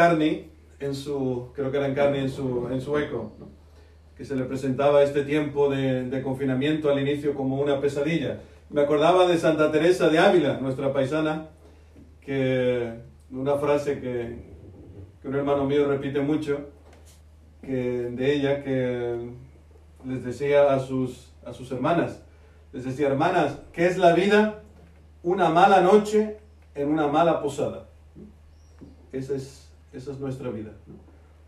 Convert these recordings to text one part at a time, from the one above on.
Carney, en su, creo que era en en su, en su eco, que se le presentaba este tiempo de, de confinamiento al inicio como una pesadilla. Me acordaba de Santa Teresa de Ávila, nuestra paisana, que una frase que, que un hermano mío repite mucho, que, de ella, que les decía a sus, a sus hermanas, les decía, hermanas, ¿qué es la vida? Una mala noche en una mala posada. Esa es, esa es nuestra vida.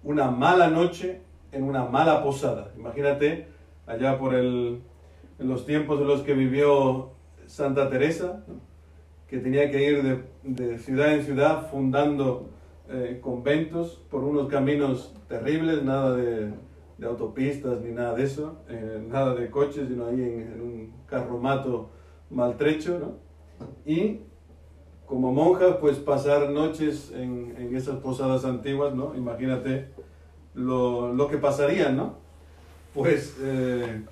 Una mala noche en una mala posada. Imagínate allá por el, en los tiempos en los que vivió Santa Teresa, que tenía que ir de, ciudad en ciudad fundando eh, conventos por unos caminos terribles, nada de, de autopistas ni nada de eso, eh, nada de coches, sino ahí en, en un carromato maltrecho, ¿no? Y como monja, pues pasar noches en, en esas posadas antiguas, ¿no? Imagínate lo, lo que pasaría, ¿no? Pues eh,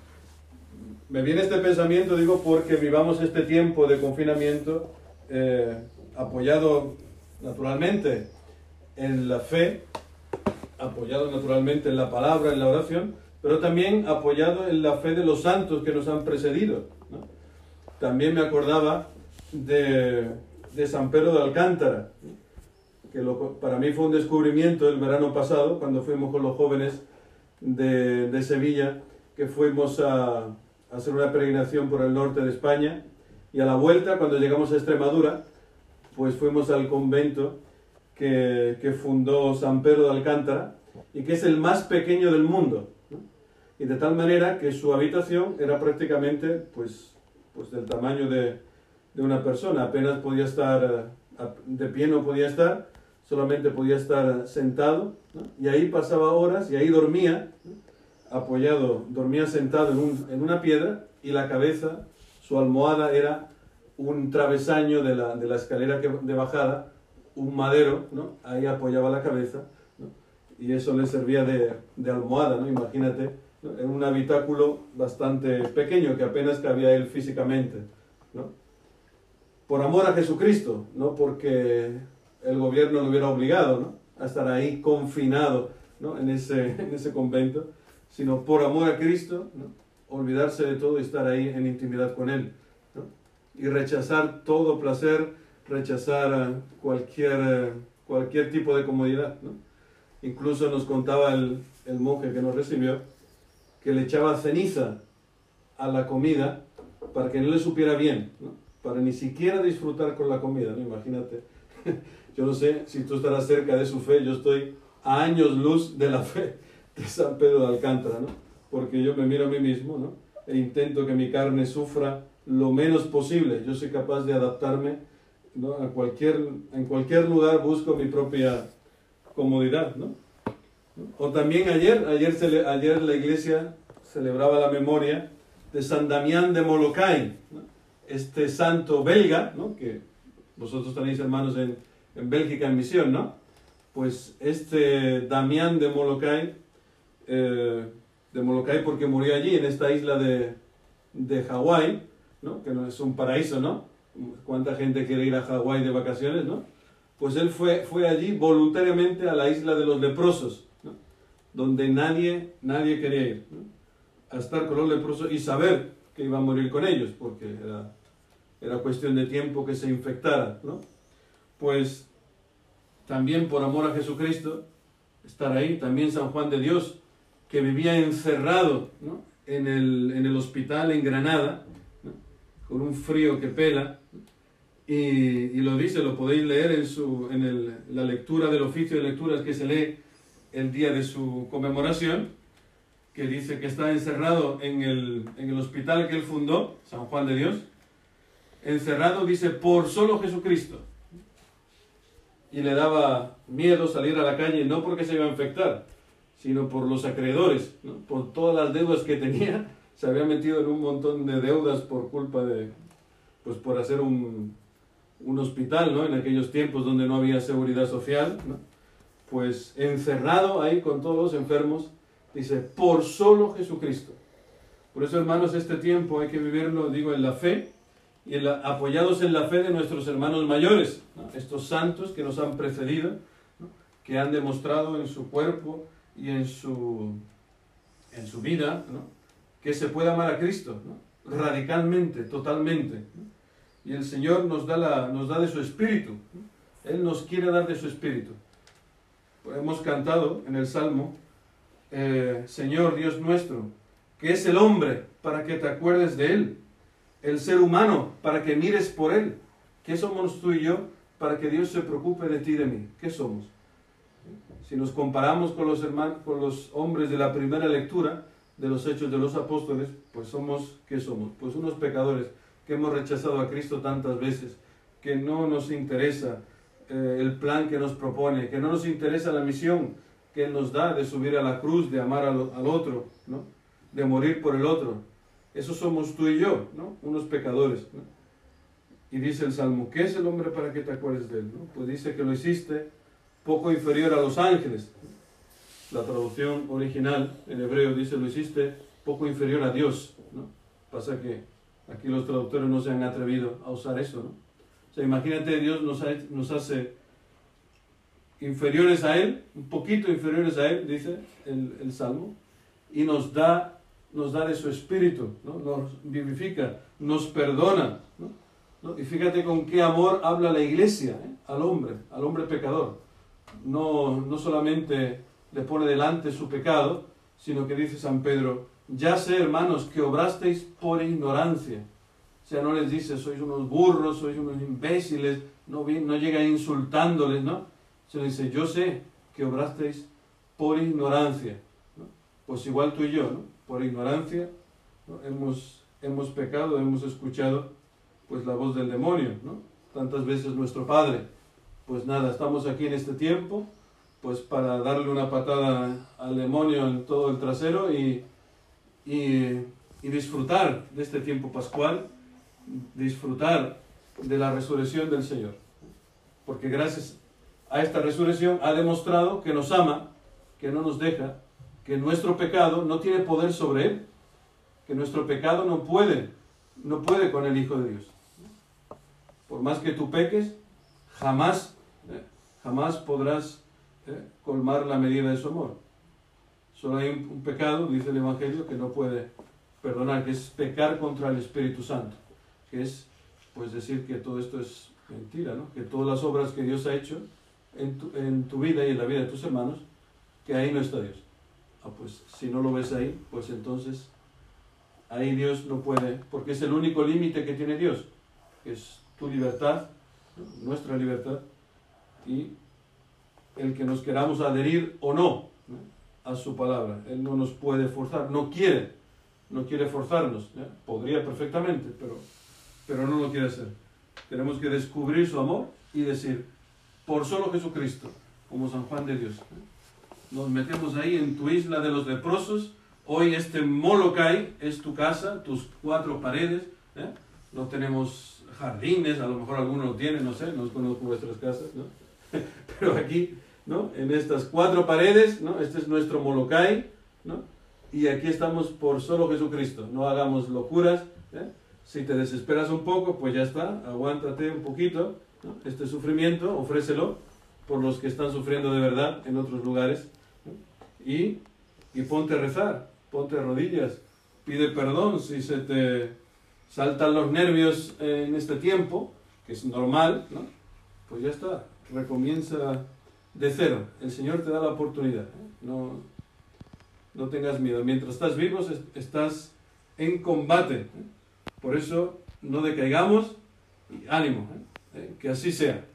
me viene este pensamiento, digo, porque vivamos este tiempo de confinamiento eh, apoyado naturalmente en la fe, apoyado naturalmente en la palabra, en la oración, pero también apoyado en la fe de los santos que nos han precedido. ¿no? También me acordaba de, de San Pedro de Alcántara, que para mí fue un descubrimiento el verano pasado, cuando fuimos con los jóvenes de, de Sevilla, que fuimos a, a, hacer una peregrinación por el norte de España, y a la vuelta, cuando llegamos a Extremadura, pues fuimos al convento que, que fundó San Pedro de Alcántara, y que es el más pequeño del mundo. Y de tal manera que su habitación era prácticamente pues, pues del tamaño de, de una persona, apenas podía estar, de pie no podía estar, solamente podía estar sentado, y ahí pasaba horas y ahí dormía, apoyado, dormía sentado en, un, en, una piedra y la cabeza, su almohada era un travesaño de la, de la escalera que, de bajada, un madero, ¿no? ahí apoyaba la cabeza, y eso le servía de, de almohada, ¿no? imagínate, en un habitáculo bastante pequeño que apenas cabía él físicamente. ¿no? Por amor a Jesucristo, no porque el gobierno lo hubiera obligado ¿no? a estar ahí confinado ¿no? en, ese, en ese convento, sino por amor a Cristo, ¿no? olvidarse de todo y estar ahí en intimidad con Él. ¿no? Y rechazar todo placer, rechazar cualquier, cualquier tipo de comodidad. ¿no? Incluso nos contaba el, el monje que nos recibió que le echaba ceniza a la comida para que no le supiera bien, ¿no? Para ni siquiera disfrutar con la comida, ¿no? imagínate. Yo no sé si tú estarás cerca de su fe, yo estoy a años luz de la fe de San Pedro de Alcántara, ¿no? porque yo me miro a mí mismo ¿no? e intento que mi carne sufra lo menos posible. Yo soy capaz de adaptarme a cualquier, en cualquier lugar, busco mi propia comodidad. ¿no? O también ayer, ayer, ayer la iglesia celebraba la memoria de San Damián de Molokai, ¿no? Este santo belga, ¿no? que vosotros tenéis hermanos en, en Bélgica en misión, ¿no? Pues este Damián de Molokai, eh, de Molokai porque murió allí, en esta isla de, de Hawái, ¿no? Que no es un paraíso, ¿no? ¿Cuánta gente quiere ir a Hawái de vacaciones, ¿no? Pues él fue, fue allí voluntariamente a la isla de los leprosos, ¿no? Donde nadie, nadie quería ir, ¿no? A estar con los leprosos y saber que iba a morir con ellos, porque era, era cuestión de tiempo que se infectara, ¿no? Pues también por amor a Jesucristo, estar ahí, también San Juan de Dios, que vivía encerrado ¿no? en, el, en, el, hospital en Granada, con un frío que pela, y, y, lo dice, lo podéis leer en, su, en el, la lectura del oficio de lecturas que se lee el día de su conmemoración, que dice que está encerrado en el, en el hospital que él fundó, San Juan de Dios, encerrado, dice, por solo Jesucristo. Y le daba miedo salir a la calle, no porque se iba a infectar, sino por los acreedores, ¿no? por todas las deudas que tenía, se había metido en un montón de deudas por culpa de, pues por hacer un, un hospital, ¿no? En aquellos tiempos donde no había seguridad social, ¿no? Pues encerrado ahí con todos los enfermos, dice, por solo Jesucristo. Por eso, hermanos, este tiempo hay que vivirlo, digo, en la fe, y apoyados en la fe de nuestros hermanos mayores, estos santos que nos han precedido, que han demostrado en su cuerpo y en su, en su vida, que se puede amar a Cristo, radicalmente, totalmente. Y el Señor nos da, la, nos da de su espíritu. Él nos quiere dar de su espíritu. Hemos cantado en el Salmo, eh, Señor Dios nuestro, que es el hombre para que te acuerdes de él, el ser humano para que mires por él. ¿Qué somos tú y yo para que Dios se preocupe de ti y de mí? ¿Qué somos? Si nos comparamos con los, hermanos, con los hombres de la primera lectura de los hechos de los apóstoles, pues somos, ¿qué somos? Pues unos pecadores que hemos rechazado a Cristo tantas veces, que no nos interesa eh, el plan que nos propone, que no nos interesa la misión que Él nos da de subir a la cruz, de amar al, otro, ¿no? de morir por el otro. Eso somos tú y yo, ¿no? unos pecadores. Y dice el Salmo, ¿qué es el hombre para que te acuerdes de él? Pues dice que lo hiciste poco inferior a los ángeles. La traducción original en hebreo dice, lo hiciste poco inferior a Dios. ¿no? Pasa que aquí los traductores no se han atrevido a usar eso. ¿no? O sea, imagínate, Dios nos, nos hace inferiores a Él, un poquito inferiores a Él, dice el, el Salmo, y nos da, nos da de su espíritu, ¿no? nos vivifica, nos perdona. ¿no? Y fíjate con qué amor habla la iglesia ¿eh? al hombre, al hombre pecador. No, no solamente le pone delante su pecado, sino que dice San Pedro, ya sé hermanos que obrasteis por ignorancia. O sea, no les dice, sois unos burros, sois unos imbéciles, no, no llega insultándoles, ¿no? Se le dice, yo sé que obrasteis por ignorancia. Pues igual tú y yo, ¿no? Por ignorancia hemos, hemos pecado, hemos escuchado pues la voz del demonio, ¿no? Tantas veces nuestro Padre. Pues nada, estamos aquí en este tiempo, pues para darle una patada al demonio en todo el trasero y, y, y disfrutar de este tiempo pascual, disfrutar de la resurrección del Señor. Porque gracias a esta resurrección ha demostrado que nos ama, que no nos deja, que nuestro pecado no tiene poder sobre él, que nuestro pecado no puede, no puede con el Hijo de Dios. Por más que tú peques, jamás, eh, jamás podrás eh, colmar la medida de su amor. Solo hay un, pecado, dice el Evangelio, que no puede perdonar, que es pecar contra el Espíritu Santo, que es pues decir que todo esto es mentira, ¿no? que todas las obras que Dios ha hecho en tu, en tu vida y en la vida de tus hermanos, que ahí no está Dios. Ah, pues si no lo ves ahí, pues entonces ahí Dios no puede, porque es el único límite que tiene Dios, que es tu libertad, nuestra libertad, y el que nos queramos adherir o no a su palabra. Él no nos puede forzar, no quiere, no quiere forzarnos. Podría perfectamente, pero, pero no lo quiere hacer. Tenemos que descubrir su amor y decir, por solo Jesucristo, como San Juan de Dios. Nos metemos ahí en tu isla de los leprosos. Hoy este Molokai es tu casa, tus cuatro paredes. ¿eh? No tenemos jardines, a lo mejor alguno lo tiene, no sé, no conozco vuestras casas, ¿no? Pero aquí, ¿no? En estas cuatro paredes, ¿no? Este es nuestro Molokai, ¿no? Y aquí estamos por solo Jesucristo. No hagamos locuras. ¿eh? Si te desesperas un poco, pues ya está, aguántate un poquito este sufrimiento, ofrécelo por los que están sufriendo de verdad en otros lugares. Y, y ponte a rezar, ponte a rodillas, pide perdón si se te saltan los nervios en este tiempo, que es normal, ¿no? pues ya está, recomienza de cero. El Señor te da la oportunidad. ¿eh? No, no tengas miedo. Mientras estás vivos, estás en combate. ¿eh? Por eso no decaigamos y ánimo. Eh, que así sea.